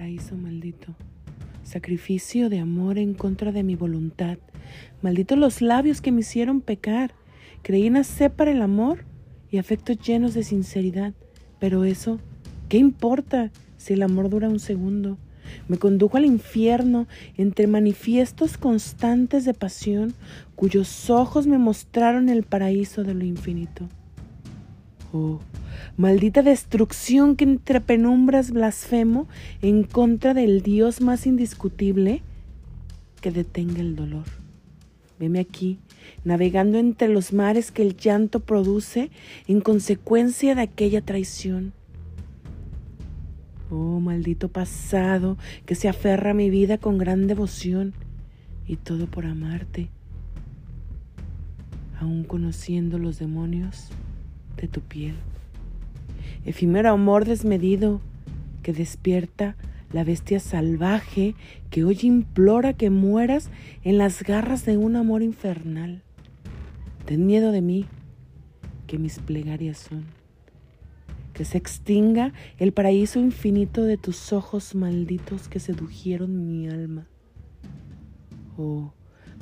Paraíso maldito, sacrificio de amor en contra de mi voluntad, malditos los labios que me hicieron pecar. Creí nacer para el amor y afectos llenos de sinceridad, pero eso, ¿qué importa si el amor dura un segundo? Me condujo al infierno entre manifiestos constantes de pasión cuyos ojos me mostraron el paraíso de lo infinito. Oh, maldita destrucción que entre penumbras blasfemo en contra del Dios más indiscutible que detenga el dolor. Veme aquí, navegando entre los mares que el llanto produce en consecuencia de aquella traición. Oh maldito pasado que se aferra a mi vida con gran devoción y todo por amarte, aún conociendo los demonios de tu piel. Efímero amor desmedido que despierta la bestia salvaje que hoy implora que mueras en las garras de un amor infernal. Ten miedo de mí, que mis plegarias son. Que se extinga el paraíso infinito de tus ojos malditos que sedujeron mi alma. Oh,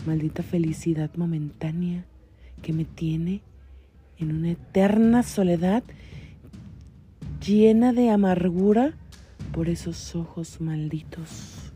maldita felicidad momentánea que me tiene en una eterna soledad llena de amargura por esos ojos malditos.